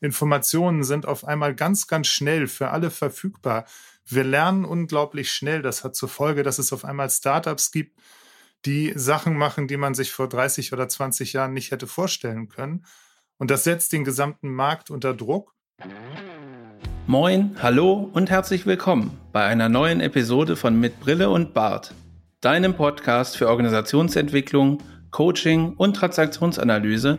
Informationen sind auf einmal ganz, ganz schnell für alle verfügbar. Wir lernen unglaublich schnell. Das hat zur Folge, dass es auf einmal Startups gibt, die Sachen machen, die man sich vor 30 oder 20 Jahren nicht hätte vorstellen können. Und das setzt den gesamten Markt unter Druck. Moin, hallo und herzlich willkommen bei einer neuen Episode von Mit Brille und Bart, deinem Podcast für Organisationsentwicklung, Coaching und Transaktionsanalyse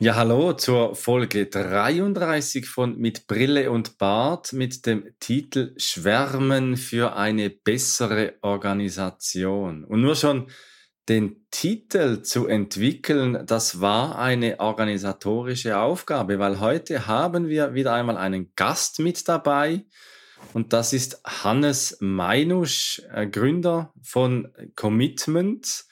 Ja, hallo zur Folge 33 von Mit Brille und Bart mit dem Titel Schwärmen für eine bessere Organisation. Und nur schon den Titel zu entwickeln, das war eine organisatorische Aufgabe, weil heute haben wir wieder einmal einen Gast mit dabei. Und das ist Hannes Meinusch, äh, Gründer von Commitment.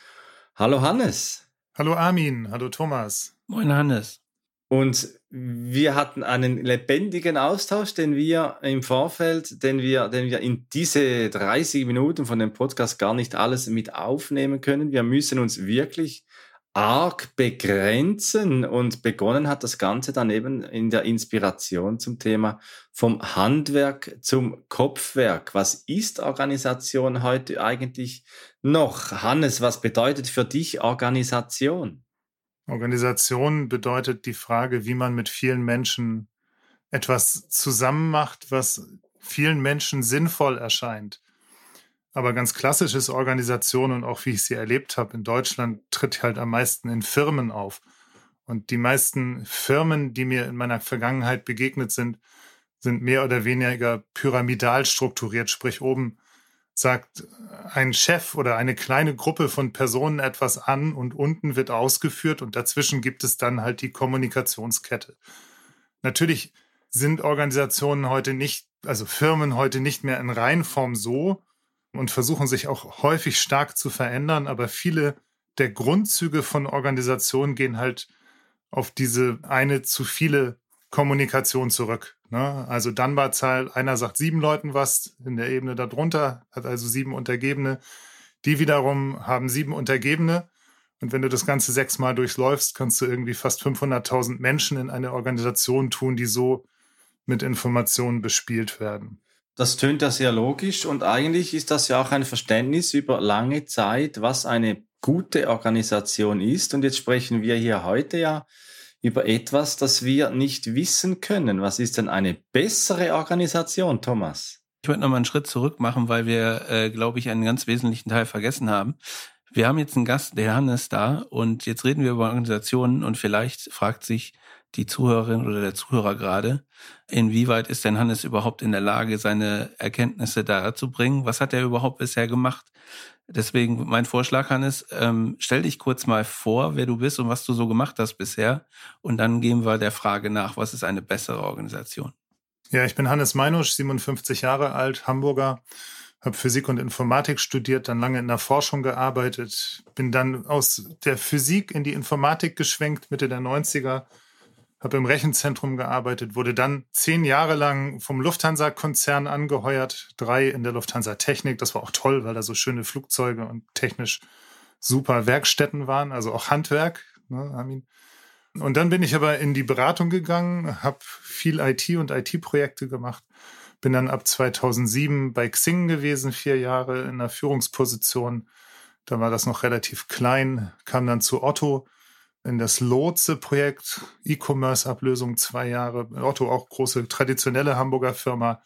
Hallo Hannes. Hallo Armin, hallo Thomas. Moin Hannes. Und wir hatten einen lebendigen Austausch, den wir im Vorfeld, den wir, den wir in diese 30 Minuten von dem Podcast gar nicht alles mit aufnehmen können. Wir müssen uns wirklich arg begrenzen und begonnen hat das Ganze dann eben in der Inspiration zum Thema vom Handwerk zum Kopfwerk. Was ist Organisation heute eigentlich noch? Hannes, was bedeutet für dich Organisation? Organisation bedeutet die Frage, wie man mit vielen Menschen etwas zusammen macht, was vielen Menschen sinnvoll erscheint. Aber ganz klassisch ist Organisation und auch wie ich sie erlebt habe in Deutschland, tritt halt am meisten in Firmen auf. Und die meisten Firmen, die mir in meiner Vergangenheit begegnet sind, sind mehr oder weniger pyramidal strukturiert, sprich oben sagt ein Chef oder eine kleine Gruppe von Personen etwas an und unten wird ausgeführt und dazwischen gibt es dann halt die Kommunikationskette. Natürlich sind Organisationen heute nicht, also Firmen heute nicht mehr in Reihenform so und versuchen sich auch häufig stark zu verändern, aber viele der Grundzüge von Organisationen gehen halt auf diese eine zu viele Kommunikation zurück. Ne? Also Dunbar-Zahl, einer sagt sieben Leuten was, in der Ebene darunter hat also sieben Untergebene. Die wiederum haben sieben Untergebene. Und wenn du das Ganze sechsmal durchläufst, kannst du irgendwie fast 500.000 Menschen in eine Organisation tun, die so mit Informationen bespielt werden. Das tönt ja sehr logisch und eigentlich ist das ja auch ein Verständnis über lange Zeit, was eine gute Organisation ist. Und jetzt sprechen wir hier heute ja über etwas, das wir nicht wissen können. Was ist denn eine bessere Organisation, Thomas? Ich wollte noch mal einen Schritt zurück machen, weil wir, äh, glaube ich, einen ganz wesentlichen Teil vergessen haben. Wir haben jetzt einen Gast, der Hannes da, und jetzt reden wir über Organisationen und vielleicht fragt sich die Zuhörerin oder der Zuhörer gerade, inwieweit ist denn Hannes überhaupt in der Lage, seine Erkenntnisse da zu bringen? Was hat er überhaupt bisher gemacht? Deswegen mein Vorschlag, Hannes, ähm, stell dich kurz mal vor, wer du bist und was du so gemacht hast bisher. Und dann gehen wir der Frage nach, was ist eine bessere Organisation? Ja, ich bin Hannes Meinusch, 57 Jahre alt, Hamburger, habe Physik und Informatik studiert, dann lange in der Forschung gearbeitet, bin dann aus der Physik in die Informatik geschwenkt, Mitte der 90er, habe im Rechenzentrum gearbeitet, wurde dann zehn Jahre lang vom Lufthansa-Konzern angeheuert, drei in der Lufthansa Technik. Das war auch toll, weil da so schöne Flugzeuge und technisch super Werkstätten waren, also auch Handwerk. Ne, Armin. Und dann bin ich aber in die Beratung gegangen, habe viel IT und IT-Projekte gemacht, bin dann ab 2007 bei Xing gewesen, vier Jahre in einer Führungsposition. Da war das noch relativ klein, kam dann zu Otto, in das Lotse-Projekt, E-Commerce-Ablösung zwei Jahre. Otto auch große traditionelle Hamburger Firma.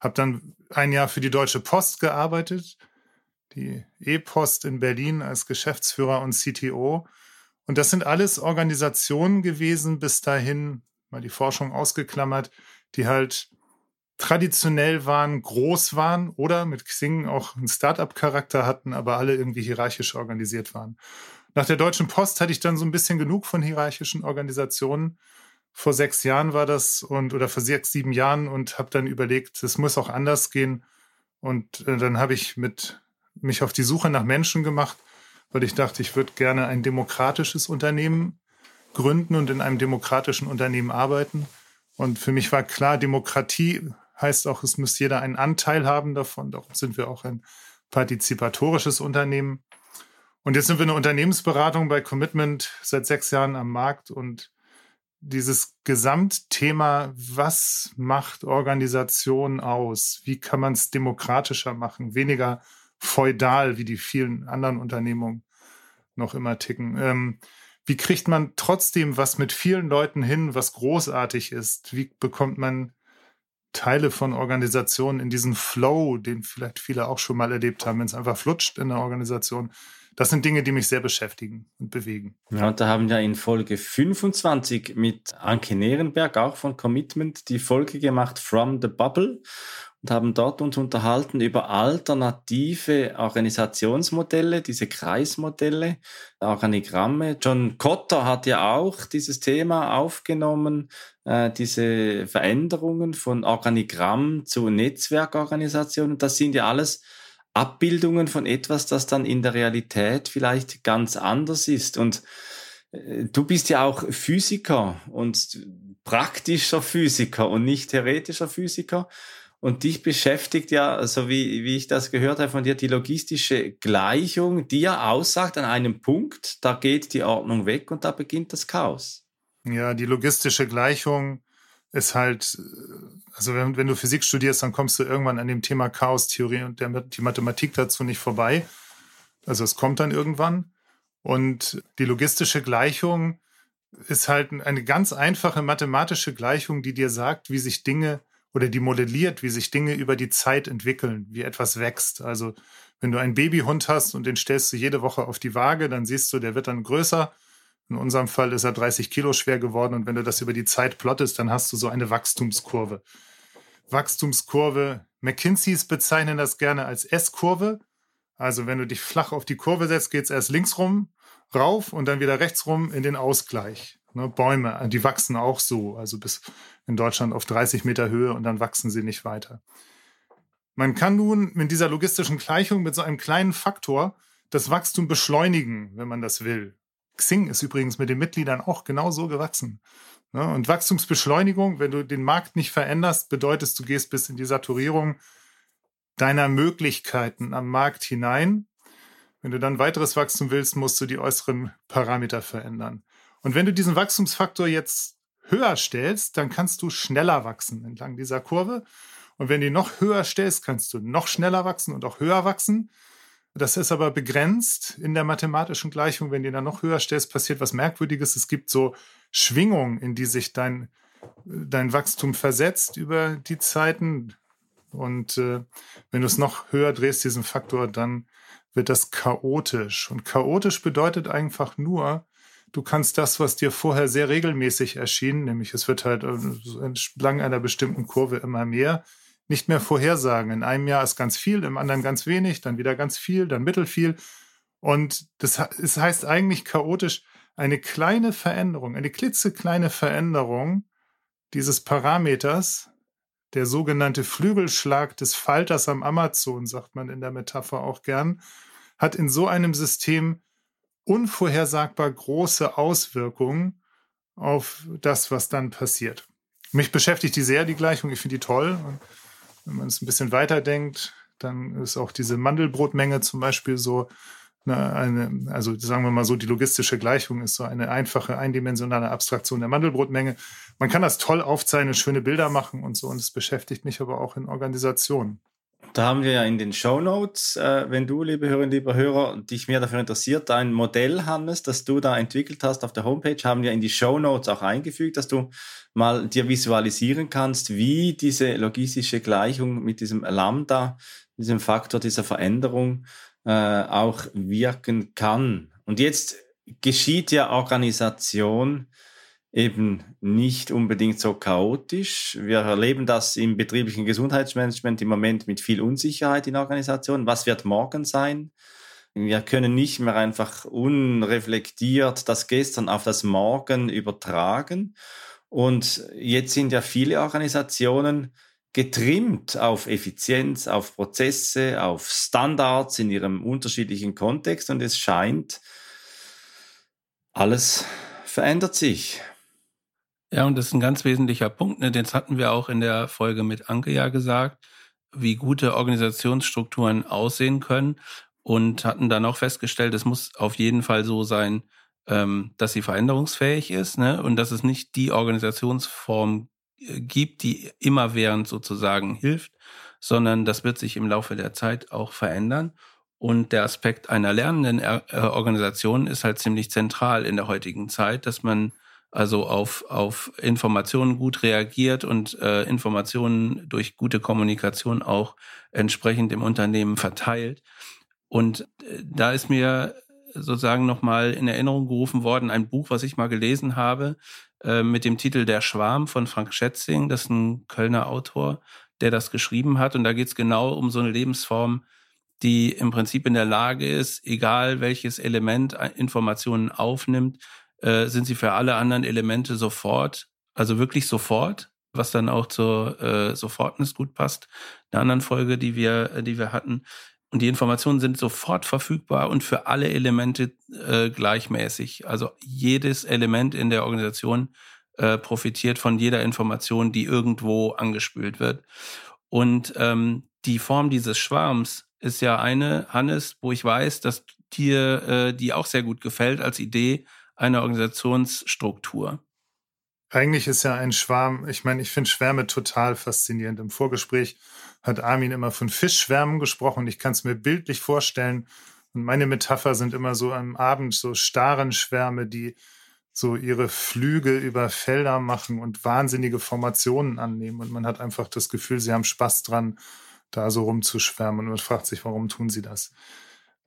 Habe dann ein Jahr für die Deutsche Post gearbeitet, die E-Post in Berlin als Geschäftsführer und CTO. Und das sind alles Organisationen gewesen, bis dahin, mal die Forschung ausgeklammert, die halt traditionell waren, groß waren oder mit Xing auch einen Startup-Charakter hatten, aber alle irgendwie hierarchisch organisiert waren. Nach der Deutschen Post hatte ich dann so ein bisschen genug von hierarchischen Organisationen. Vor sechs Jahren war das und oder vor sechs, sieben Jahren und habe dann überlegt, es muss auch anders gehen Und äh, dann habe ich mit mich auf die Suche nach Menschen gemacht, weil ich dachte, ich würde gerne ein demokratisches Unternehmen gründen und in einem demokratischen Unternehmen arbeiten. Und für mich war klar, Demokratie heißt auch, es muss jeder einen Anteil haben davon. Darum sind wir auch ein partizipatorisches Unternehmen. Und jetzt sind wir eine Unternehmensberatung bei Commitment seit sechs Jahren am Markt und dieses Gesamtthema, was macht Organisation aus? Wie kann man es demokratischer machen? Weniger feudal, wie die vielen anderen Unternehmungen noch immer ticken. Ähm, wie kriegt man trotzdem was mit vielen Leuten hin, was großartig ist? Wie bekommt man Teile von Organisationen in diesen Flow, den vielleicht viele auch schon mal erlebt haben, wenn es einfach flutscht in der Organisation? Das sind Dinge, die mich sehr beschäftigen und bewegen. Ja, und da haben wir in Folge 25 mit Anke Nierenberg, auch von Commitment, die Folge gemacht From the Bubble und haben dort uns unterhalten über alternative Organisationsmodelle, diese Kreismodelle, Organigramme. John Cotter hat ja auch dieses Thema aufgenommen, äh, diese Veränderungen von Organigramm zu Netzwerkorganisationen. Das sind ja alles Abbildungen von etwas, das dann in der Realität vielleicht ganz anders ist. Und äh, du bist ja auch Physiker und praktischer Physiker und nicht theoretischer Physiker. Und dich beschäftigt ja, so wie, wie ich das gehört habe von dir, die logistische Gleichung, die ja aussagt an einem Punkt, da geht die Ordnung weg und da beginnt das Chaos. Ja, die logistische Gleichung ist halt, also wenn, wenn du Physik studierst, dann kommst du irgendwann an dem Thema Chaostheorie und der, die Mathematik dazu nicht vorbei. Also es kommt dann irgendwann. Und die logistische Gleichung ist halt eine ganz einfache mathematische Gleichung, die dir sagt, wie sich Dinge oder die modelliert, wie sich Dinge über die Zeit entwickeln, wie etwas wächst. Also wenn du einen Babyhund hast und den stellst du jede Woche auf die Waage, dann siehst du, der wird dann größer in unserem Fall ist er 30 Kilo schwer geworden und wenn du das über die Zeit plottest, dann hast du so eine Wachstumskurve. Wachstumskurve, McKinseys bezeichnen das gerne als S-Kurve. Also wenn du dich flach auf die Kurve setzt, geht es erst links rum, rauf und dann wieder rechts rum in den Ausgleich. Ne, Bäume, die wachsen auch so, also bis in Deutschland auf 30 Meter Höhe und dann wachsen sie nicht weiter. Man kann nun mit dieser logistischen Gleichung mit so einem kleinen Faktor das Wachstum beschleunigen, wenn man das will. Xing ist übrigens mit den Mitgliedern auch genau so gewachsen. Ne? Und Wachstumsbeschleunigung, wenn du den Markt nicht veränderst, bedeutet, du gehst bis in die Saturierung deiner Möglichkeiten am Markt hinein. Wenn du dann weiteres Wachstum willst, musst du die äußeren Parameter verändern. Und wenn du diesen Wachstumsfaktor jetzt höher stellst, dann kannst du schneller wachsen entlang dieser Kurve. Und wenn du ihn noch höher stellst, kannst du noch schneller wachsen und auch höher wachsen. Das ist aber begrenzt in der mathematischen Gleichung. Wenn du dann noch höher stellst, passiert was Merkwürdiges. Es gibt so Schwingungen, in die sich dein, dein Wachstum versetzt über die Zeiten. Und äh, wenn du es noch höher drehst, diesen Faktor, dann wird das chaotisch. Und chaotisch bedeutet einfach nur, du kannst das, was dir vorher sehr regelmäßig erschien, nämlich es wird halt äh, entlang einer bestimmten Kurve immer mehr, nicht mehr vorhersagen. In einem Jahr ist ganz viel, im anderen ganz wenig, dann wieder ganz viel, dann mittelfiel. Und das, das heißt eigentlich chaotisch, eine kleine Veränderung, eine klitzekleine Veränderung dieses Parameters, der sogenannte Flügelschlag des Falters am Amazon, sagt man in der Metapher auch gern, hat in so einem System unvorhersagbar große Auswirkungen auf das, was dann passiert. Mich beschäftigt die sehr, die Gleichung. Ich finde die toll. Wenn man es ein bisschen weiterdenkt, dann ist auch diese Mandelbrotmenge zum Beispiel so eine, also sagen wir mal so, die logistische Gleichung ist so eine einfache, eindimensionale Abstraktion der Mandelbrotmenge. Man kann das toll aufzeichnen, schöne Bilder machen und so, und es beschäftigt mich aber auch in Organisationen. Da haben wir ja in den Show Notes, äh, wenn du, liebe Hörerinnen, lieber Hörer, dich mehr dafür interessiert, dein Modell, Hannes, das du da entwickelt hast auf der Homepage, haben wir in die Show Notes auch eingefügt, dass du mal dir visualisieren kannst, wie diese logistische Gleichung mit diesem Lambda, diesem Faktor dieser Veränderung äh, auch wirken kann. Und jetzt geschieht ja Organisation eben nicht unbedingt so chaotisch. Wir erleben das im betrieblichen Gesundheitsmanagement im Moment mit viel Unsicherheit in Organisationen. Was wird morgen sein? Wir können nicht mehr einfach unreflektiert das Gestern auf das Morgen übertragen. Und jetzt sind ja viele Organisationen getrimmt auf Effizienz, auf Prozesse, auf Standards in ihrem unterschiedlichen Kontext und es scheint, alles verändert sich. Ja, und das ist ein ganz wesentlicher Punkt. Ne? Das hatten wir auch in der Folge mit Anke ja gesagt, wie gute Organisationsstrukturen aussehen können und hatten dann auch festgestellt, es muss auf jeden Fall so sein, ähm, dass sie veränderungsfähig ist ne? und dass es nicht die Organisationsform äh, gibt, die immerwährend sozusagen hilft, sondern das wird sich im Laufe der Zeit auch verändern. Und der Aspekt einer lernenden äh, Organisation ist halt ziemlich zentral in der heutigen Zeit, dass man also auf, auf Informationen gut reagiert und äh, Informationen durch gute Kommunikation auch entsprechend im Unternehmen verteilt. Und äh, da ist mir sozusagen nochmal in Erinnerung gerufen worden, ein Buch, was ich mal gelesen habe, äh, mit dem Titel Der Schwarm von Frank Schätzing. Das ist ein Kölner Autor, der das geschrieben hat. Und da geht es genau um so eine Lebensform, die im Prinzip in der Lage ist, egal welches Element Informationen aufnimmt, äh, sind sie für alle anderen Elemente sofort, also wirklich sofort, was dann auch zur äh, Sofortnis gut passt. Einer anderen Folge, die wir, die wir hatten. Und die Informationen sind sofort verfügbar und für alle Elemente äh, gleichmäßig. Also jedes Element in der Organisation äh, profitiert von jeder Information, die irgendwo angespült wird. Und ähm, die Form dieses Schwarms ist ja eine, Hannes, wo ich weiß, dass dir äh, die auch sehr gut gefällt als Idee einer Organisationsstruktur. Eigentlich ist ja ein Schwarm, ich meine, ich finde Schwärme total faszinierend. Im Vorgespräch hat Armin immer von Fischschwärmen gesprochen. Ich kann es mir bildlich vorstellen. Und meine Metapher sind immer so am Abend so starren Schwärme, die so ihre Flüge über Felder machen und wahnsinnige Formationen annehmen. Und man hat einfach das Gefühl, sie haben Spaß dran, da so rumzuschwärmen. Und man fragt sich, warum tun sie das?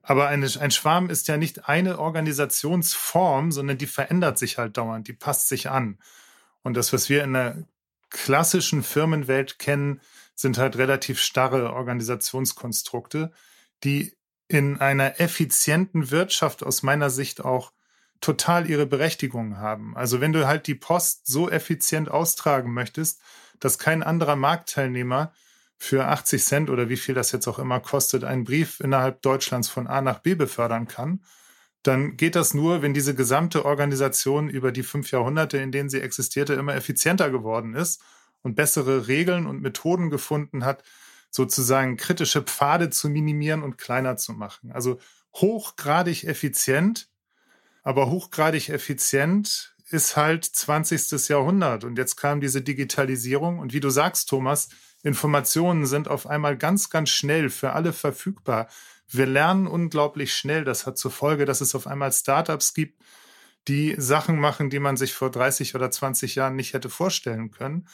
Aber eine, ein Schwarm ist ja nicht eine Organisationsform, sondern die verändert sich halt dauernd, die passt sich an. Und das, was wir in der klassischen Firmenwelt kennen, sind halt relativ starre Organisationskonstrukte, die in einer effizienten Wirtschaft aus meiner Sicht auch total ihre Berechtigung haben. Also wenn du halt die Post so effizient austragen möchtest, dass kein anderer Marktteilnehmer für 80 Cent oder wie viel das jetzt auch immer kostet, einen Brief innerhalb Deutschlands von A nach B befördern kann, dann geht das nur, wenn diese gesamte Organisation über die fünf Jahrhunderte, in denen sie existierte, immer effizienter geworden ist und bessere Regeln und Methoden gefunden hat, sozusagen kritische Pfade zu minimieren und kleiner zu machen. Also hochgradig effizient, aber hochgradig effizient ist halt 20. Jahrhundert. Und jetzt kam diese Digitalisierung. Und wie du sagst, Thomas, Informationen sind auf einmal ganz, ganz schnell für alle verfügbar. Wir lernen unglaublich schnell. Das hat zur Folge, dass es auf einmal Startups gibt, die Sachen machen, die man sich vor 30 oder 20 Jahren nicht hätte vorstellen können.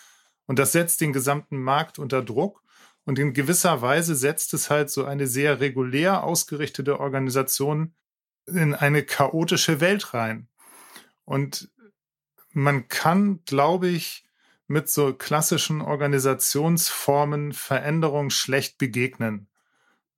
Und das setzt den gesamten Markt unter Druck. Und in gewisser Weise setzt es halt so eine sehr regulär ausgerichtete Organisation in eine chaotische Welt rein. Und man kann, glaube ich, mit so klassischen Organisationsformen Veränderung schlecht begegnen.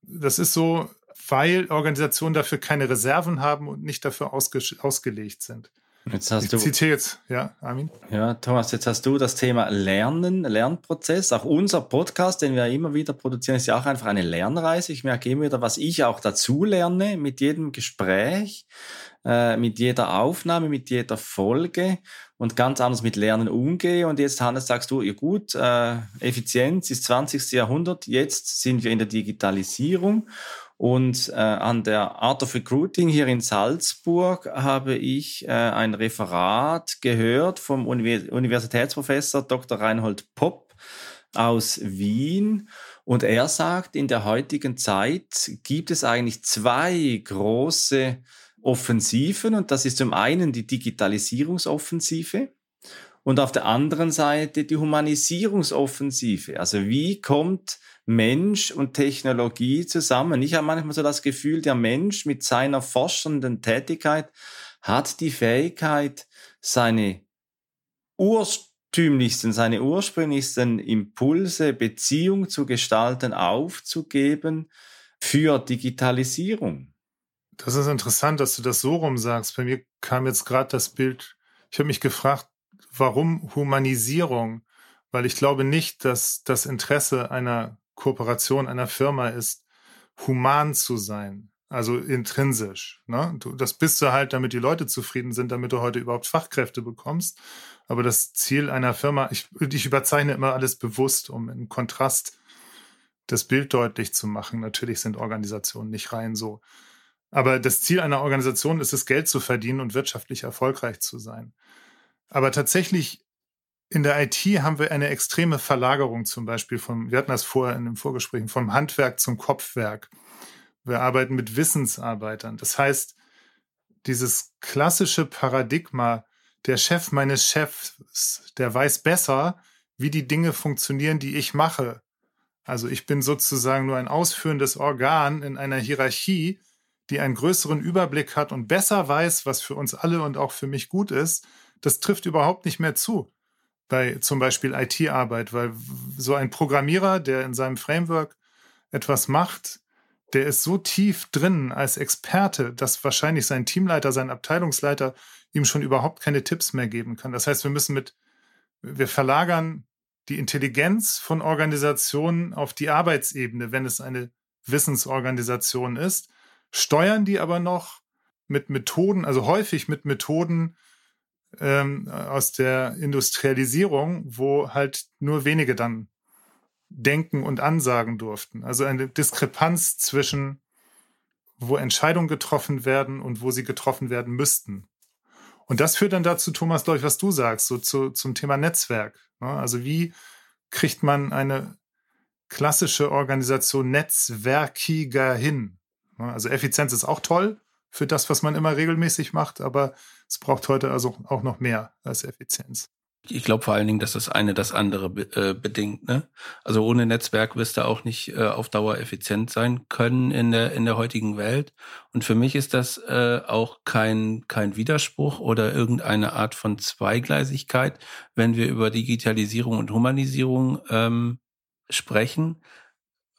Das ist so, weil Organisationen dafür keine Reserven haben und nicht dafür ausge ausgelegt sind. Jetzt hast ich du, zitiere jetzt, ja, Armin. Ja, Thomas, jetzt hast du das Thema Lernen, Lernprozess. Auch unser Podcast, den wir immer wieder produzieren, ist ja auch einfach eine Lernreise. Ich merke immer wieder, was ich auch dazu lerne mit jedem Gespräch, äh, mit jeder Aufnahme, mit jeder Folge und ganz anders mit Lernen umgehe. Und jetzt, Hannes, sagst du, ja gut, äh, Effizienz ist 20. Jahrhundert, jetzt sind wir in der Digitalisierung. Und äh, an der Art of Recruiting hier in Salzburg habe ich äh, ein Referat gehört vom Univers Universitätsprofessor Dr. Reinhold Popp aus Wien. Und er sagt, in der heutigen Zeit gibt es eigentlich zwei große Offensiven und das ist zum einen die Digitalisierungsoffensive und auf der anderen Seite die Humanisierungsoffensive. Also wie kommt Mensch und Technologie zusammen? Ich habe manchmal so das Gefühl, der Mensch mit seiner forschenden Tätigkeit hat die Fähigkeit, seine urtümlichsten, seine ursprünglichsten Impulse, Beziehung zu gestalten, aufzugeben für Digitalisierung. Das ist interessant, dass du das so rum sagst. Bei mir kam jetzt gerade das Bild, ich habe mich gefragt, warum Humanisierung? weil ich glaube nicht, dass das Interesse einer Kooperation, einer Firma ist, human zu sein. Also intrinsisch. Ne? Du, das bist du halt, damit die Leute zufrieden sind, damit du heute überhaupt Fachkräfte bekommst. Aber das Ziel einer Firma, ich, ich überzeichne immer alles bewusst, um im Kontrast das Bild deutlich zu machen. Natürlich sind Organisationen nicht rein so. Aber das Ziel einer Organisation ist es, Geld zu verdienen und wirtschaftlich erfolgreich zu sein. Aber tatsächlich in der IT haben wir eine extreme Verlagerung zum Beispiel vom, wir hatten das vorher in den Vorgesprächen, vom Handwerk zum Kopfwerk. Wir arbeiten mit Wissensarbeitern. Das heißt, dieses klassische Paradigma, der Chef meines Chefs, der weiß besser, wie die Dinge funktionieren, die ich mache. Also ich bin sozusagen nur ein ausführendes Organ in einer Hierarchie, die einen größeren Überblick hat und besser weiß, was für uns alle und auch für mich gut ist. Das trifft überhaupt nicht mehr zu bei zum Beispiel IT-Arbeit, weil so ein Programmierer, der in seinem Framework etwas macht, der ist so tief drin als Experte, dass wahrscheinlich sein Teamleiter, sein Abteilungsleiter ihm schon überhaupt keine Tipps mehr geben kann. Das heißt, wir müssen mit, wir verlagern die Intelligenz von Organisationen auf die Arbeitsebene, wenn es eine Wissensorganisation ist, steuern die aber noch mit Methoden, also häufig mit Methoden, ähm, aus der Industrialisierung, wo halt nur wenige dann denken und ansagen durften. Also eine Diskrepanz zwischen, wo Entscheidungen getroffen werden und wo sie getroffen werden müssten. Und das führt dann dazu, Thomas, glaube ich, was du sagst, so zu, zum Thema Netzwerk. Ne? Also wie kriegt man eine klassische Organisation netzwerkiger hin? Ne? Also Effizienz ist auch toll, für das, was man immer regelmäßig macht, aber es braucht heute also auch noch mehr als Effizienz. Ich glaube vor allen Dingen, dass das eine das andere be äh, bedingt. Ne? Also ohne Netzwerk wirst du auch nicht äh, auf Dauer effizient sein können in der in der heutigen Welt. Und für mich ist das äh, auch kein kein Widerspruch oder irgendeine Art von Zweigleisigkeit, wenn wir über Digitalisierung und Humanisierung ähm, sprechen.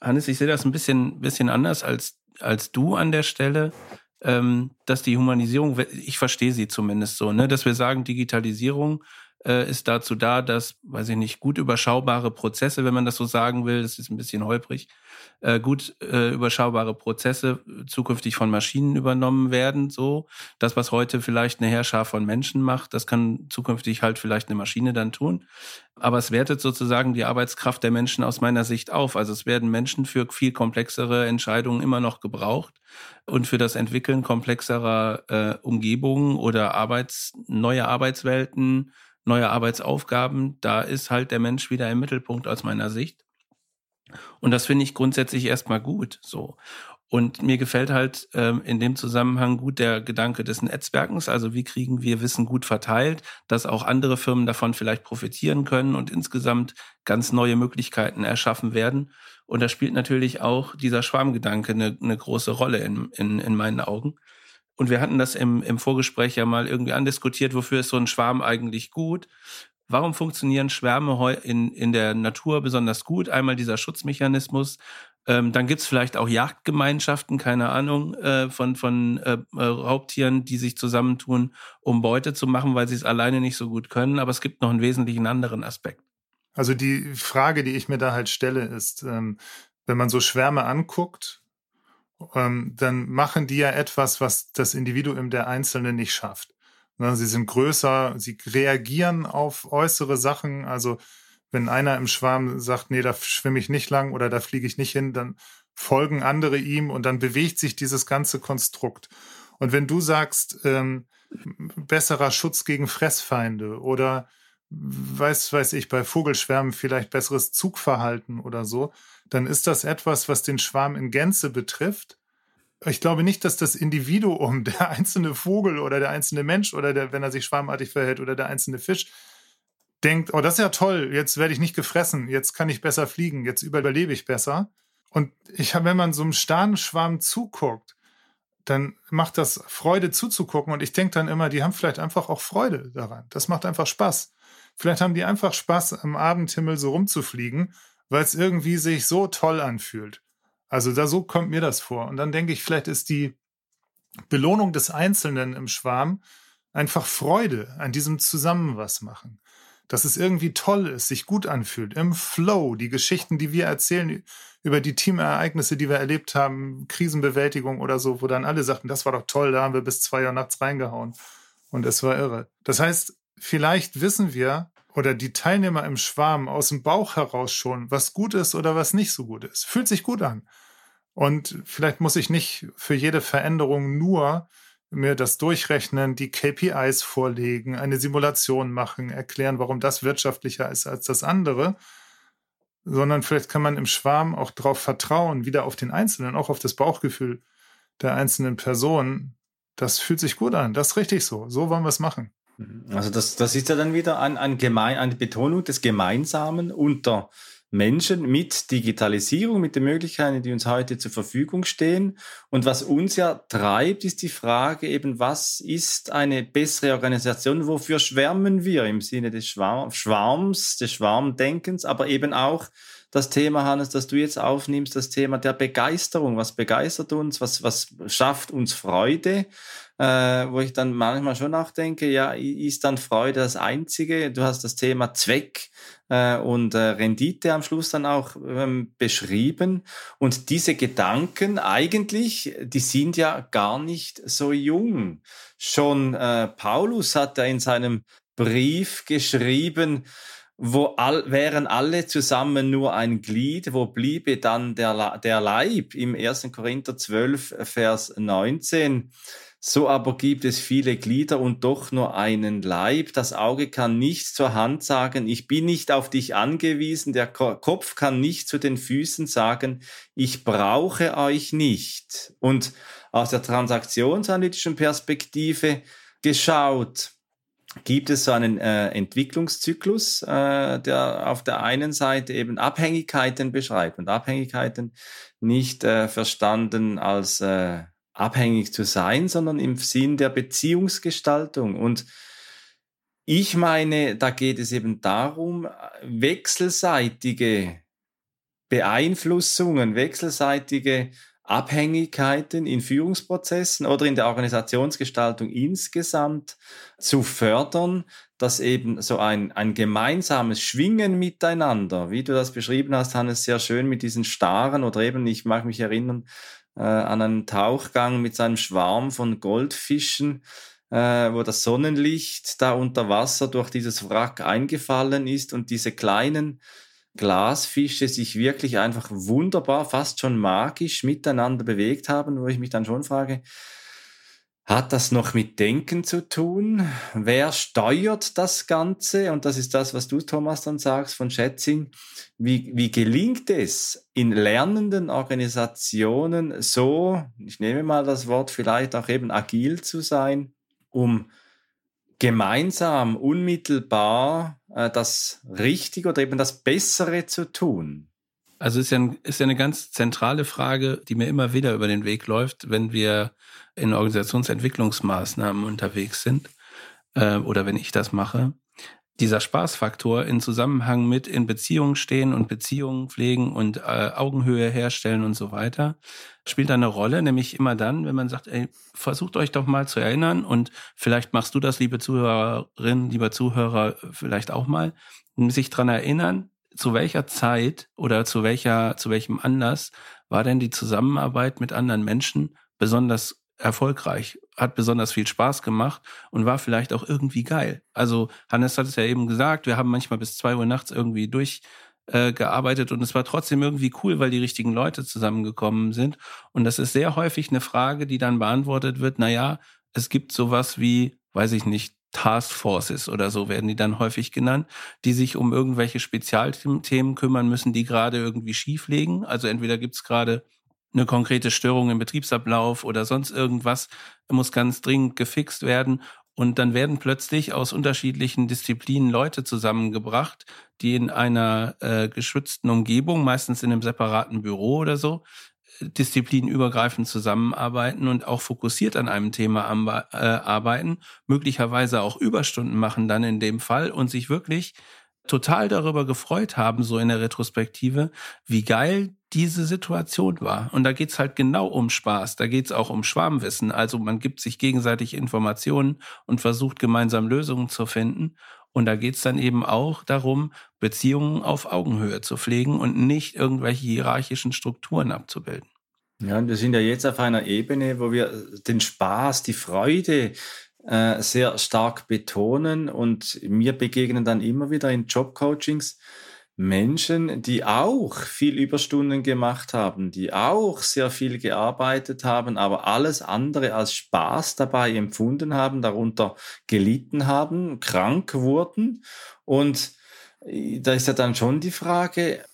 Hannes, ich sehe das ein bisschen bisschen anders als als du an der Stelle ähm, dass die Humanisierung, ich verstehe sie zumindest so, ne, dass wir sagen, Digitalisierung äh, ist dazu da, dass, weiß ich nicht, gut überschaubare Prozesse, wenn man das so sagen will, das ist ein bisschen holprig, äh, gut äh, überschaubare Prozesse zukünftig von Maschinen übernommen werden. So, das, was heute vielleicht eine Herrscher von Menschen macht, das kann zukünftig halt vielleicht eine Maschine dann tun. Aber es wertet sozusagen die Arbeitskraft der Menschen aus meiner Sicht auf. Also es werden Menschen für viel komplexere Entscheidungen immer noch gebraucht und für das Entwickeln komplexerer äh, Umgebungen oder Arbeits, neue Arbeitswelten neue Arbeitsaufgaben, da ist halt der Mensch wieder im Mittelpunkt aus meiner Sicht. Und das finde ich grundsätzlich erstmal gut so. Und mir gefällt halt ähm, in dem Zusammenhang gut der Gedanke des Netzwerkens. Also wie kriegen wir Wissen gut verteilt, dass auch andere Firmen davon vielleicht profitieren können und insgesamt ganz neue Möglichkeiten erschaffen werden. Und da spielt natürlich auch dieser Schwarmgedanke eine, eine große Rolle in, in, in meinen Augen. Und wir hatten das im, im Vorgespräch ja mal irgendwie andiskutiert, wofür ist so ein Schwarm eigentlich gut? Warum funktionieren Schwärme in, in der Natur besonders gut? Einmal dieser Schutzmechanismus. Ähm, dann gibt's vielleicht auch Jagdgemeinschaften, keine Ahnung, äh, von, von äh, äh, Raubtieren, die sich zusammentun, um Beute zu machen, weil sie es alleine nicht so gut können. Aber es gibt noch einen wesentlichen anderen Aspekt. Also die Frage, die ich mir da halt stelle, ist, ähm, wenn man so Schwärme anguckt, ähm, dann machen die ja etwas, was das Individuum der Einzelne nicht schafft. Ne, sie sind größer, sie reagieren auf äußere Sachen. Also wenn einer im Schwarm sagt, nee, da schwimme ich nicht lang oder da fliege ich nicht hin, dann folgen andere ihm und dann bewegt sich dieses ganze Konstrukt. Und wenn du sagst, ähm, besserer Schutz gegen Fressfeinde oder weiß, weiß ich, bei Vogelschwärmen vielleicht besseres Zugverhalten oder so, dann ist das etwas, was den Schwarm in Gänze betrifft. Ich glaube nicht, dass das Individuum, der einzelne Vogel oder der einzelne Mensch oder der, wenn er sich schwarmartig verhält oder der einzelne Fisch, denkt, oh, das ist ja toll, jetzt werde ich nicht gefressen, jetzt kann ich besser fliegen, jetzt überlebe ich besser. Und ich habe, wenn man so einem Sternenschwarm zuguckt, dann macht das Freude zuzugucken. Und ich denke dann immer, die haben vielleicht einfach auch Freude daran. Das macht einfach Spaß. Vielleicht haben die einfach Spaß, am Abendhimmel so rumzufliegen weil es irgendwie sich so toll anfühlt. Also da so kommt mir das vor. Und dann denke ich, vielleicht ist die Belohnung des Einzelnen im Schwarm einfach Freude an diesem Zusammen was machen. dass es irgendwie toll ist, sich gut anfühlt, im Flow, die Geschichten, die wir erzählen über die Teamereignisse, die wir erlebt haben, Krisenbewältigung oder so, wo dann alle sagten, das war doch toll, da haben wir bis zwei Uhr nachts reingehauen. Und es war irre. Das heißt, vielleicht wissen wir oder die Teilnehmer im Schwarm aus dem Bauch heraus schon, was gut ist oder was nicht so gut ist. Fühlt sich gut an. Und vielleicht muss ich nicht für jede Veränderung nur mir das durchrechnen, die KPIs vorlegen, eine Simulation machen, erklären, warum das wirtschaftlicher ist als das andere, sondern vielleicht kann man im Schwarm auch darauf vertrauen, wieder auf den Einzelnen, auch auf das Bauchgefühl der einzelnen Person. Das fühlt sich gut an, das ist richtig so. So wollen wir es machen. Also das, das ist ja dann wieder ein, ein gemein, eine Betonung des Gemeinsamen unter Menschen mit Digitalisierung, mit den Möglichkeiten, die uns heute zur Verfügung stehen. Und was uns ja treibt, ist die Frage eben, was ist eine bessere Organisation? Wofür schwärmen wir im Sinne des Schwarms, des Schwarmdenkens, aber eben auch das Thema, Hannes, das du jetzt aufnimmst, das Thema der Begeisterung. Was begeistert uns? Was, was schafft uns Freude? Äh, wo ich dann manchmal schon nachdenke, ja, ist dann Freude das Einzige? Du hast das Thema Zweck äh, und äh, Rendite am Schluss dann auch ähm, beschrieben. Und diese Gedanken eigentlich, die sind ja gar nicht so jung. Schon äh, Paulus hat ja in seinem Brief geschrieben, wo all, wären alle zusammen nur ein Glied, wo bliebe dann der, der Leib im 1. Korinther 12, Vers 19. So aber gibt es viele Glieder und doch nur einen Leib. Das Auge kann nicht zur Hand sagen, ich bin nicht auf dich angewiesen. Der Kopf kann nicht zu den Füßen sagen, ich brauche euch nicht. Und aus der transaktionsanalytischen Perspektive geschaut, gibt es so einen äh, Entwicklungszyklus, äh, der auf der einen Seite eben Abhängigkeiten beschreibt und Abhängigkeiten nicht äh, verstanden als äh, abhängig zu sein, sondern im Sinn der Beziehungsgestaltung. Und ich meine, da geht es eben darum, wechselseitige Beeinflussungen, wechselseitige Abhängigkeiten in Führungsprozessen oder in der Organisationsgestaltung insgesamt zu fördern, dass eben so ein, ein gemeinsames Schwingen miteinander, wie du das beschrieben hast, Hannes, sehr schön mit diesen starren oder eben, ich mag mich erinnern, äh, an einen Tauchgang mit seinem Schwarm von Goldfischen, äh, wo das Sonnenlicht da unter Wasser durch dieses Wrack eingefallen ist und diese kleinen Glasfische sich wirklich einfach wunderbar, fast schon magisch miteinander bewegt haben, wo ich mich dann schon frage, hat das noch mit Denken zu tun? Wer steuert das Ganze? Und das ist das, was du, Thomas, dann sagst von Schätzing. Wie, wie gelingt es in lernenden Organisationen so, ich nehme mal das Wort, vielleicht auch eben agil zu sein, um gemeinsam, unmittelbar das Richtige oder eben das Bessere zu tun? Also ist ja, ein, ist ja eine ganz zentrale Frage, die mir immer wieder über den Weg läuft, wenn wir in Organisationsentwicklungsmaßnahmen unterwegs sind äh, oder wenn ich das mache. Dieser Spaßfaktor in Zusammenhang mit in Beziehungen stehen und Beziehungen pflegen und äh, Augenhöhe herstellen und so weiter, spielt eine Rolle, nämlich immer dann, wenn man sagt, ey, versucht euch doch mal zu erinnern und vielleicht machst du das, liebe Zuhörerin, lieber Zuhörer, vielleicht auch mal, sich dran erinnern, zu welcher Zeit oder zu welcher, zu welchem Anlass war denn die Zusammenarbeit mit anderen Menschen besonders erfolgreich, hat besonders viel Spaß gemacht und war vielleicht auch irgendwie geil. Also Hannes hat es ja eben gesagt, wir haben manchmal bis zwei Uhr nachts irgendwie durchgearbeitet äh, und es war trotzdem irgendwie cool, weil die richtigen Leute zusammengekommen sind. Und das ist sehr häufig eine Frage, die dann beantwortet wird, na ja, es gibt sowas wie, weiß ich nicht, Task Forces oder so werden die dann häufig genannt, die sich um irgendwelche Spezialthemen kümmern müssen, die gerade irgendwie schief liegen. Also entweder gibt's gerade eine konkrete Störung im Betriebsablauf oder sonst irgendwas, muss ganz dringend gefixt werden. Und dann werden plötzlich aus unterschiedlichen Disziplinen Leute zusammengebracht, die in einer äh, geschützten Umgebung, meistens in einem separaten Büro oder so, disziplinübergreifend zusammenarbeiten und auch fokussiert an einem Thema äh, arbeiten, möglicherweise auch Überstunden machen dann in dem Fall und sich wirklich total darüber gefreut haben, so in der Retrospektive, wie geil diese Situation war. Und da geht's halt genau um Spaß, da geht's auch um Schwarmwissen. Also man gibt sich gegenseitig Informationen und versucht gemeinsam Lösungen zu finden. Und da geht's dann eben auch darum, Beziehungen auf Augenhöhe zu pflegen und nicht irgendwelche hierarchischen Strukturen abzubilden. Ja, und wir sind ja jetzt auf einer Ebene, wo wir den Spaß, die Freude äh, sehr stark betonen und mir begegnen dann immer wieder in Jobcoachings Menschen, die auch viel Überstunden gemacht haben, die auch sehr viel gearbeitet haben, aber alles andere als Spaß dabei empfunden haben, darunter gelitten haben, krank wurden. Und äh, da ist ja dann schon die Frage,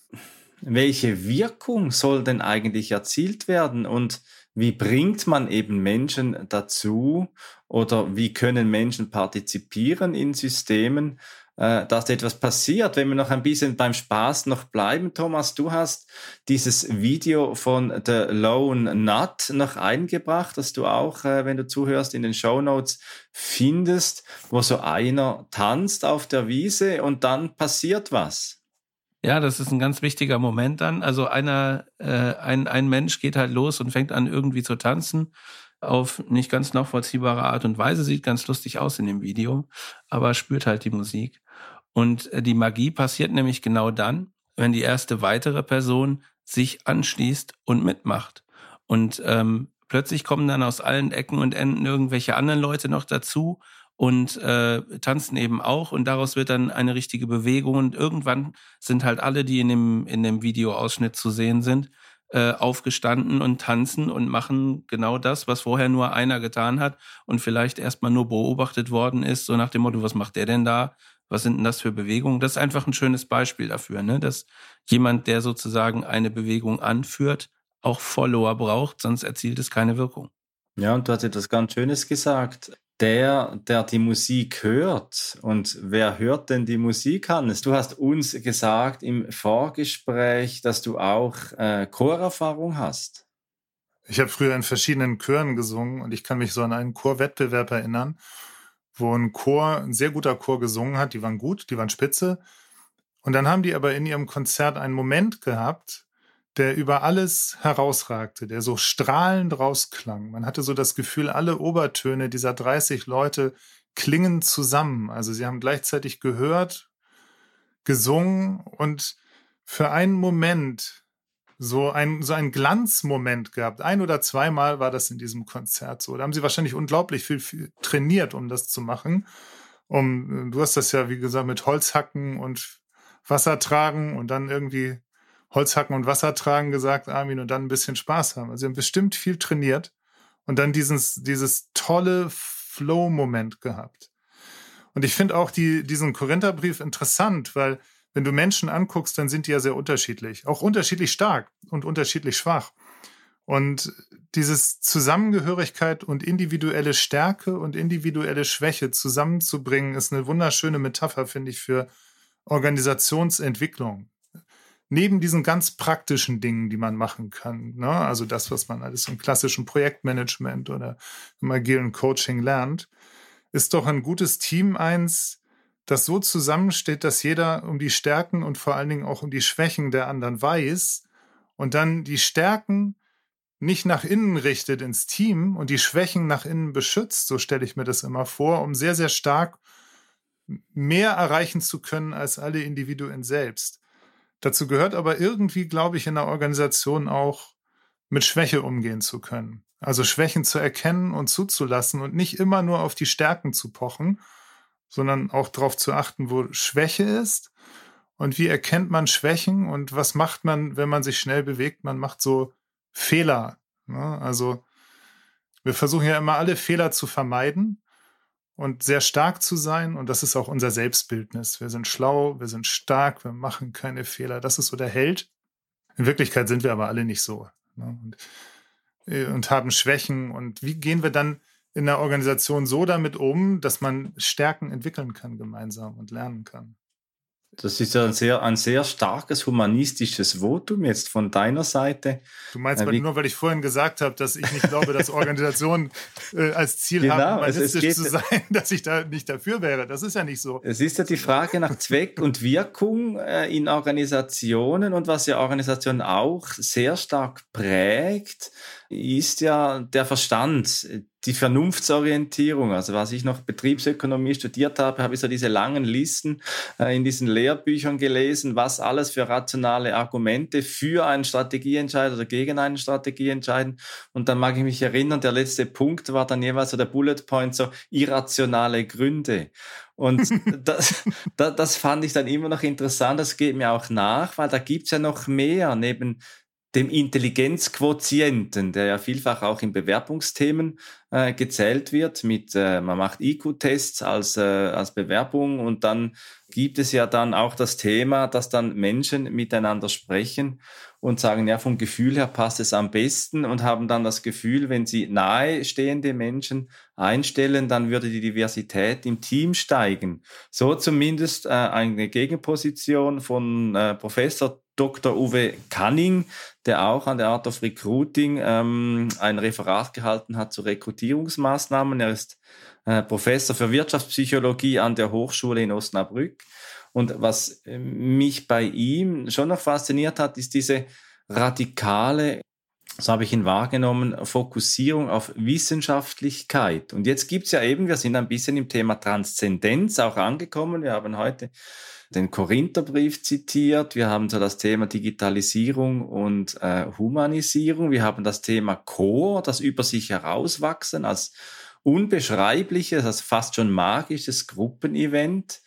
welche Wirkung soll denn eigentlich erzielt werden und wie bringt man eben Menschen dazu oder wie können Menschen partizipieren in Systemen, äh, dass etwas passiert. Wenn wir noch ein bisschen beim Spaß noch bleiben, Thomas, du hast dieses Video von The Lone Nut noch eingebracht, das du auch, äh, wenn du zuhörst, in den Show Notes findest, wo so einer tanzt auf der Wiese und dann passiert was. Ja, das ist ein ganz wichtiger Moment dann. Also einer, äh, ein, ein Mensch geht halt los und fängt an irgendwie zu tanzen auf nicht ganz nachvollziehbare Art und Weise, sieht ganz lustig aus in dem Video, aber spürt halt die Musik. Und äh, die Magie passiert nämlich genau dann, wenn die erste weitere Person sich anschließt und mitmacht. Und ähm, plötzlich kommen dann aus allen Ecken und Enden irgendwelche anderen Leute noch dazu und äh, tanzen eben auch und daraus wird dann eine richtige Bewegung und irgendwann sind halt alle, die in dem in dem Videoausschnitt zu sehen sind, äh, aufgestanden und tanzen und machen genau das, was vorher nur einer getan hat und vielleicht erstmal nur beobachtet worden ist, so nach dem Motto, was macht der denn da? Was sind denn das für Bewegungen? Das ist einfach ein schönes Beispiel dafür, ne? dass jemand, der sozusagen eine Bewegung anführt, auch Follower braucht, sonst erzielt es keine Wirkung. Ja, und du hast etwas ganz Schönes gesagt. Der, der die Musik hört. Und wer hört denn die Musik, Hannes? Du hast uns gesagt im Vorgespräch, dass du auch äh, Chorerfahrung hast. Ich habe früher in verschiedenen Chören gesungen und ich kann mich so an einen Chorwettbewerb erinnern wo ein Chor, ein sehr guter Chor gesungen hat. Die waren gut, die waren spitze. Und dann haben die aber in ihrem Konzert einen Moment gehabt, der über alles herausragte, der so strahlend rausklang. Man hatte so das Gefühl, alle Obertöne dieser 30 Leute klingen zusammen. Also sie haben gleichzeitig gehört, gesungen und für einen Moment so ein, so ein Glanzmoment gehabt. Ein oder zweimal war das in diesem Konzert so. Da haben sie wahrscheinlich unglaublich viel, viel trainiert, um das zu machen. Um, du hast das ja, wie gesagt, mit Holzhacken und Wasser tragen und dann irgendwie Holzhacken und Wasser tragen gesagt, Armin, und dann ein bisschen Spaß haben. Also sie haben bestimmt viel trainiert und dann dieses, dieses tolle Flow-Moment gehabt. Und ich finde auch die, diesen Korintherbrief interessant, weil wenn du Menschen anguckst, dann sind die ja sehr unterschiedlich, auch unterschiedlich stark und unterschiedlich schwach. Und dieses Zusammengehörigkeit und individuelle Stärke und individuelle Schwäche zusammenzubringen, ist eine wunderschöne Metapher, finde ich, für Organisationsentwicklung. Neben diesen ganz praktischen Dingen, die man machen kann, ne? also das, was man alles im klassischen Projektmanagement oder im agilen Coaching lernt, ist doch ein gutes Team eins, das so zusammensteht, dass jeder um die Stärken und vor allen Dingen auch um die Schwächen der anderen weiß und dann die Stärken nicht nach innen richtet ins Team und die Schwächen nach innen beschützt, so stelle ich mir das immer vor, um sehr, sehr stark mehr erreichen zu können als alle Individuen selbst. Dazu gehört aber irgendwie, glaube ich, in der Organisation auch mit Schwäche umgehen zu können. Also Schwächen zu erkennen und zuzulassen und nicht immer nur auf die Stärken zu pochen, sondern auch darauf zu achten, wo Schwäche ist und wie erkennt man Schwächen und was macht man, wenn man sich schnell bewegt. Man macht so Fehler. Ne? Also wir versuchen ja immer alle Fehler zu vermeiden und sehr stark zu sein. Und das ist auch unser Selbstbildnis. Wir sind schlau, wir sind stark, wir machen keine Fehler. Das ist so der Held. In Wirklichkeit sind wir aber alle nicht so. Ne? Und, äh, und haben Schwächen. Und wie gehen wir dann in der Organisation so damit um, dass man Stärken entwickeln kann gemeinsam und lernen kann. Das ist ja ein sehr, ein sehr starkes humanistisches Votum jetzt von deiner Seite. Du meinst äh, nur, weil ich vorhin gesagt habe, dass ich nicht glaube, dass Organisationen äh, als Ziel genau, haben, humanistisch zu sein, dass ich da nicht dafür wäre. Das ist ja nicht so. Es ist ja die Frage nach Zweck und Wirkung äh, in Organisationen und was ja Organisationen auch sehr stark prägt, ist ja der Verstand, die Vernunftsorientierung. Also was ich noch Betriebsökonomie studiert habe, habe ich so diese langen Listen äh, in diesen Lehrbüchern gelesen, was alles für rationale Argumente für einen Strategieentscheid oder gegen einen Strategieentscheiden. Und dann mag ich mich erinnern, der letzte Punkt war dann jeweils so der Bullet Point, so irrationale Gründe. Und das, das, das fand ich dann immer noch interessant, das geht mir auch nach, weil da gibt's ja noch mehr neben dem Intelligenzquotienten, der ja vielfach auch in Bewerbungsthemen äh, gezählt wird, mit äh, man macht IQ-Tests als, äh, als Bewerbung und dann gibt es ja dann auch das Thema, dass dann Menschen miteinander sprechen und sagen, ja, vom Gefühl her passt es am besten und haben dann das Gefühl, wenn sie nahestehende Menschen einstellen, dann würde die Diversität im Team steigen. So zumindest äh, eine Gegenposition von äh, Professor Dr. Uwe Canning, der auch an der Art of Recruiting ähm, ein Referat gehalten hat zu Rekrutierungsmaßnahmen. Er ist äh, Professor für Wirtschaftspsychologie an der Hochschule in Osnabrück. Und was äh, mich bei ihm schon noch fasziniert hat, ist diese radikale, so habe ich ihn wahrgenommen, Fokussierung auf Wissenschaftlichkeit. Und jetzt gibt's ja eben, wir sind ein bisschen im Thema Transzendenz auch angekommen. Wir haben heute den Korintherbrief zitiert. Wir haben so das Thema Digitalisierung und äh, Humanisierung. Wir haben das Thema Chor, das über sich herauswachsen als unbeschreibliches, als fast schon magisches Gruppenevent.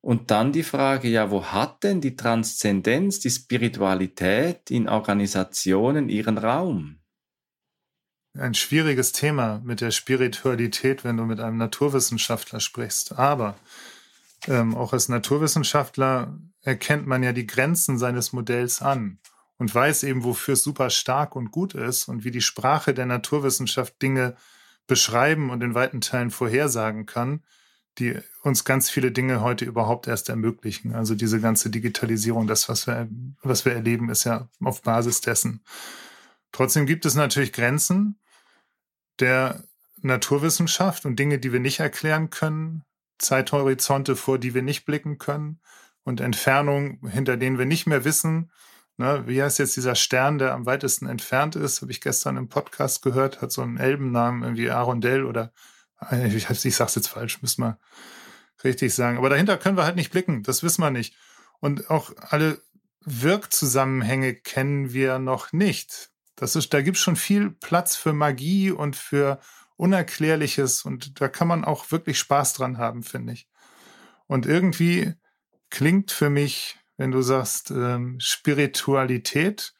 Und dann die Frage, ja, wo hat denn die Transzendenz, die Spiritualität in Organisationen ihren Raum? Ein schwieriges Thema mit der Spiritualität, wenn du mit einem Naturwissenschaftler sprichst. Aber ähm, auch als Naturwissenschaftler erkennt man ja die Grenzen seines Modells an und weiß eben, wofür es super stark und gut ist und wie die Sprache der Naturwissenschaft Dinge beschreiben und in weiten Teilen vorhersagen kann, die uns ganz viele Dinge heute überhaupt erst ermöglichen. Also diese ganze Digitalisierung, das, was wir, was wir erleben, ist ja auf Basis dessen. Trotzdem gibt es natürlich Grenzen der Naturwissenschaft und Dinge, die wir nicht erklären können, Zeithorizonte, vor die wir nicht blicken können und Entfernungen, hinter denen wir nicht mehr wissen. Ne, wie heißt jetzt dieser Stern, der am weitesten entfernt ist? Habe ich gestern im Podcast gehört, hat so einen Elbennamen, irgendwie Arondell oder äh, ich, ich sag's jetzt falsch, müssen wir richtig sagen. Aber dahinter können wir halt nicht blicken, das wissen wir nicht. Und auch alle Wirkzusammenhänge kennen wir noch nicht. Das ist, da gibt es schon viel Platz für Magie und für Unerklärliches und da kann man auch wirklich Spaß dran haben, finde ich. Und irgendwie klingt für mich, wenn du sagst, ähm, Spiritualität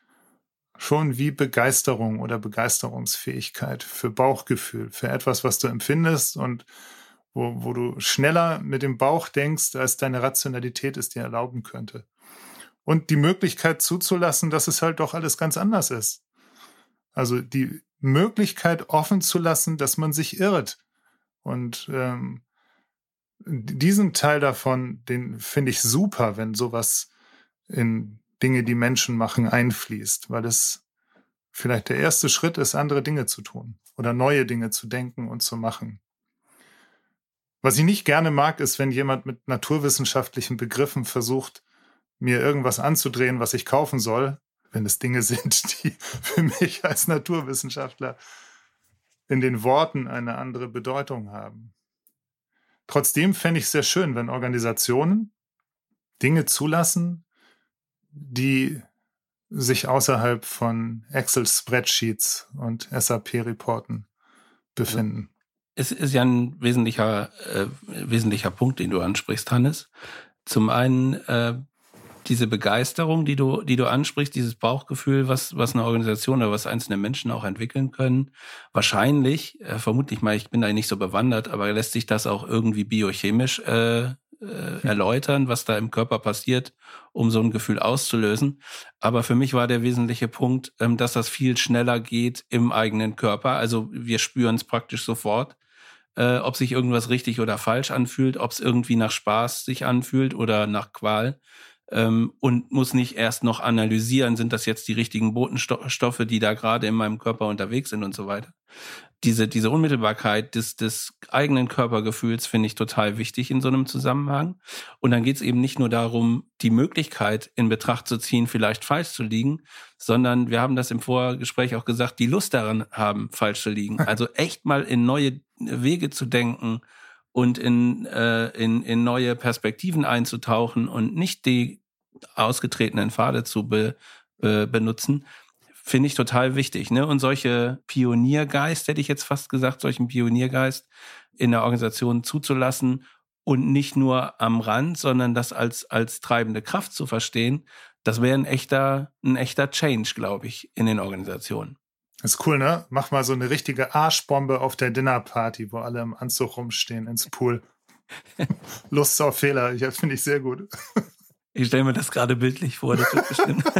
schon wie Begeisterung oder Begeisterungsfähigkeit für Bauchgefühl, für etwas, was du empfindest und wo, wo du schneller mit dem Bauch denkst, als deine Rationalität es dir erlauben könnte. Und die Möglichkeit zuzulassen, dass es halt doch alles ganz anders ist. Also die Möglichkeit offen zu lassen, dass man sich irrt. Und ähm, diesen Teil davon, den finde ich super, wenn sowas in Dinge, die Menschen machen, einfließt, weil es vielleicht der erste Schritt ist, andere Dinge zu tun oder neue Dinge zu denken und zu machen. Was ich nicht gerne mag, ist, wenn jemand mit naturwissenschaftlichen Begriffen versucht, mir irgendwas anzudrehen, was ich kaufen soll, wenn es Dinge sind, die für mich als Naturwissenschaftler in den Worten eine andere Bedeutung haben. Trotzdem fände ich es sehr schön, wenn Organisationen Dinge zulassen, die sich außerhalb von Excel-Spreadsheets und SAP-Reporten befinden. Es ist ja ein wesentlicher, äh, wesentlicher Punkt, den du ansprichst, Hannes. Zum einen äh, diese Begeisterung, die du, die du ansprichst, dieses Bauchgefühl, was, was eine Organisation oder was einzelne Menschen auch entwickeln können. Wahrscheinlich, äh, vermutlich mal, ich bin da nicht so bewandert, aber lässt sich das auch irgendwie biochemisch äh, äh, erläutern, was da im Körper passiert, um so ein Gefühl auszulösen. Aber für mich war der wesentliche Punkt, ähm, dass das viel schneller geht im eigenen Körper. Also wir spüren es praktisch sofort, äh, ob sich irgendwas richtig oder falsch anfühlt, ob es irgendwie nach Spaß sich anfühlt oder nach Qual. Ähm, und muss nicht erst noch analysieren, sind das jetzt die richtigen Botenstoffe, die da gerade in meinem Körper unterwegs sind und so weiter. Diese, diese Unmittelbarkeit des, des eigenen Körpergefühls finde ich total wichtig in so einem Zusammenhang. Und dann geht es eben nicht nur darum, die Möglichkeit in Betracht zu ziehen, vielleicht falsch zu liegen, sondern wir haben das im Vorgespräch auch gesagt, die Lust daran haben, falsch zu liegen. Also echt mal in neue Wege zu denken und in, äh, in, in neue Perspektiven einzutauchen und nicht die ausgetretenen Pfade zu be, be, benutzen, finde ich total wichtig. Ne? Und solche Pioniergeist, hätte ich jetzt fast gesagt, solchen Pioniergeist in der Organisation zuzulassen und nicht nur am Rand, sondern das als, als treibende Kraft zu verstehen, das wäre ein echter, ein echter Change, glaube ich, in den Organisationen. Das ist cool, ne? Mach mal so eine richtige Arschbombe auf der Dinnerparty, wo alle im Anzug rumstehen ins Pool. Lust auf Fehler, ja, finde ich sehr gut. ich stelle mir das gerade bildlich vor, das wird bestimmt,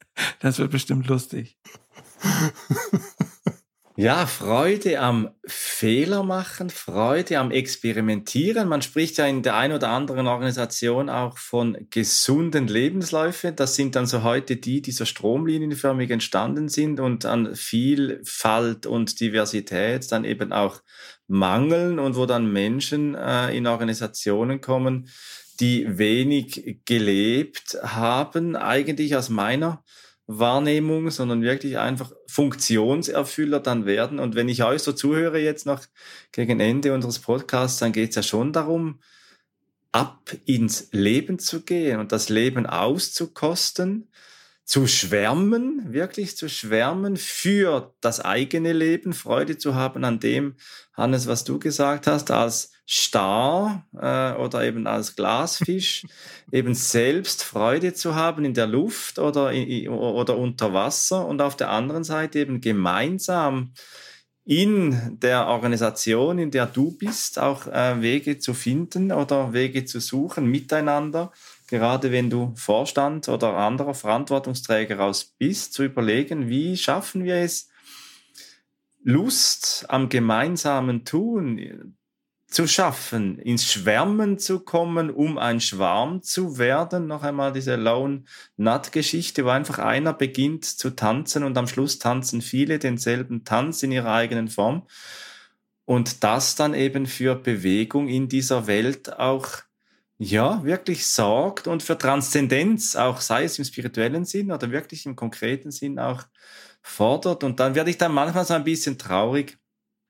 das wird bestimmt lustig. Ja, Freude am Fehler machen, Freude am Experimentieren. Man spricht ja in der einen oder anderen Organisation auch von gesunden Lebensläufen. Das sind dann so heute die, die so stromlinienförmig entstanden sind und an Vielfalt und Diversität dann eben auch mangeln und wo dann Menschen äh, in Organisationen kommen, die wenig gelebt haben, eigentlich aus meiner Wahrnehmung, sondern wirklich einfach Funktionserfüller dann werden. Und wenn ich euch so zuhöre jetzt noch gegen Ende unseres Podcasts, dann geht es ja schon darum, ab ins Leben zu gehen und das Leben auszukosten, zu schwärmen, wirklich zu schwärmen für das eigene Leben, Freude zu haben an dem, Hannes, was du gesagt hast, als Star äh, oder eben als Glasfisch, eben selbst Freude zu haben in der Luft oder, in, oder unter Wasser und auf der anderen Seite eben gemeinsam in der Organisation, in der du bist, auch äh, Wege zu finden oder Wege zu suchen miteinander, gerade wenn du Vorstand oder anderer Verantwortungsträger aus bist, zu überlegen, wie schaffen wir es, Lust am gemeinsamen Tun, zu schaffen, ins Schwärmen zu kommen, um ein Schwarm zu werden. Noch einmal diese Lone Nut Geschichte, wo einfach einer beginnt zu tanzen und am Schluss tanzen viele denselben Tanz in ihrer eigenen Form. Und das dann eben für Bewegung in dieser Welt auch, ja, wirklich sorgt und für Transzendenz, auch sei es im spirituellen Sinn oder wirklich im konkreten Sinn auch fordert. Und dann werde ich dann manchmal so ein bisschen traurig,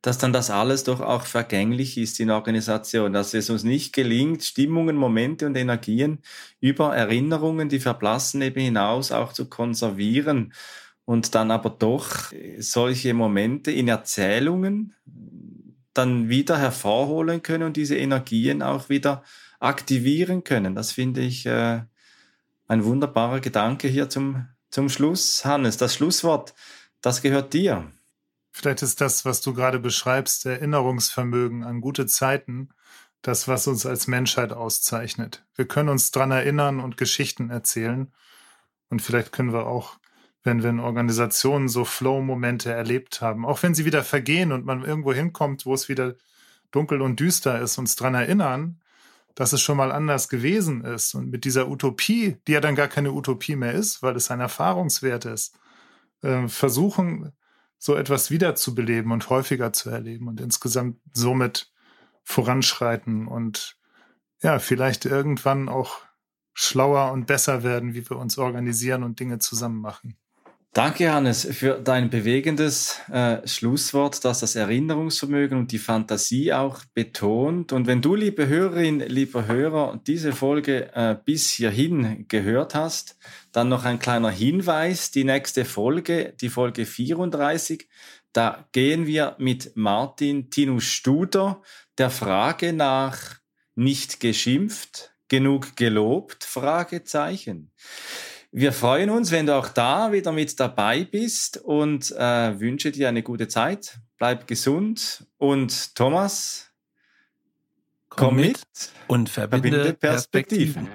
dass dann das alles doch auch vergänglich ist in Organisation, dass es uns nicht gelingt, Stimmungen, Momente und Energien über Erinnerungen, die verblassen eben hinaus auch zu konservieren und dann aber doch solche Momente in Erzählungen dann wieder hervorholen können und diese Energien auch wieder aktivieren können. Das finde ich äh, ein wunderbarer Gedanke hier zum, zum Schluss. Hannes, das Schlusswort, das gehört dir. Vielleicht ist das, was du gerade beschreibst, Erinnerungsvermögen an gute Zeiten, das, was uns als Menschheit auszeichnet. Wir können uns dran erinnern und Geschichten erzählen. Und vielleicht können wir auch, wenn wir in Organisationen so Flow-Momente erlebt haben, auch wenn sie wieder vergehen und man irgendwo hinkommt, wo es wieder dunkel und düster ist, uns dran erinnern, dass es schon mal anders gewesen ist. Und mit dieser Utopie, die ja dann gar keine Utopie mehr ist, weil es ein Erfahrungswert ist, äh, versuchen, so etwas wiederzubeleben und häufiger zu erleben und insgesamt somit voranschreiten und ja, vielleicht irgendwann auch schlauer und besser werden, wie wir uns organisieren und Dinge zusammen machen. Danke, Hannes, für dein bewegendes äh, Schlusswort, das das Erinnerungsvermögen und die Fantasie auch betont. Und wenn du, liebe Hörerin, lieber Hörer, diese Folge äh, bis hierhin gehört hast, dann noch ein kleiner Hinweis. Die nächste Folge, die Folge 34, da gehen wir mit Martin Tinus Studer der Frage nach nicht geschimpft, genug gelobt? Fragezeichen. Wir freuen uns, wenn du auch da wieder mit dabei bist und äh, wünsche dir eine gute Zeit. Bleib gesund und Thomas, komm, komm mit und verbinde, verbinde Perspektiven.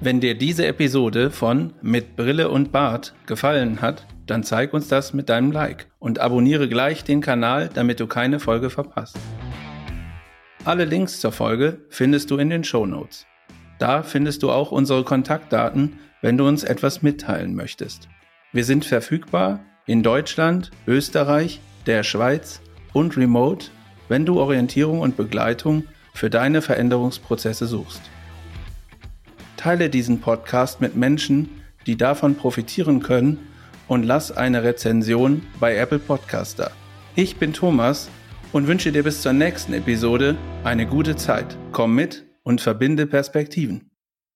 Wenn dir diese Episode von Mit Brille und Bart gefallen hat, dann zeig uns das mit deinem Like und abonniere gleich den Kanal, damit du keine Folge verpasst. Alle Links zur Folge findest du in den Show Notes. Da findest du auch unsere Kontaktdaten, wenn du uns etwas mitteilen möchtest. Wir sind verfügbar in Deutschland, Österreich, der Schweiz und remote, wenn du Orientierung und Begleitung für deine Veränderungsprozesse suchst. Teile diesen Podcast mit Menschen, die davon profitieren können und lass eine Rezension bei Apple Podcaster. Ich bin Thomas und wünsche dir bis zur nächsten Episode eine gute Zeit. Komm mit und verbinde Perspektiven.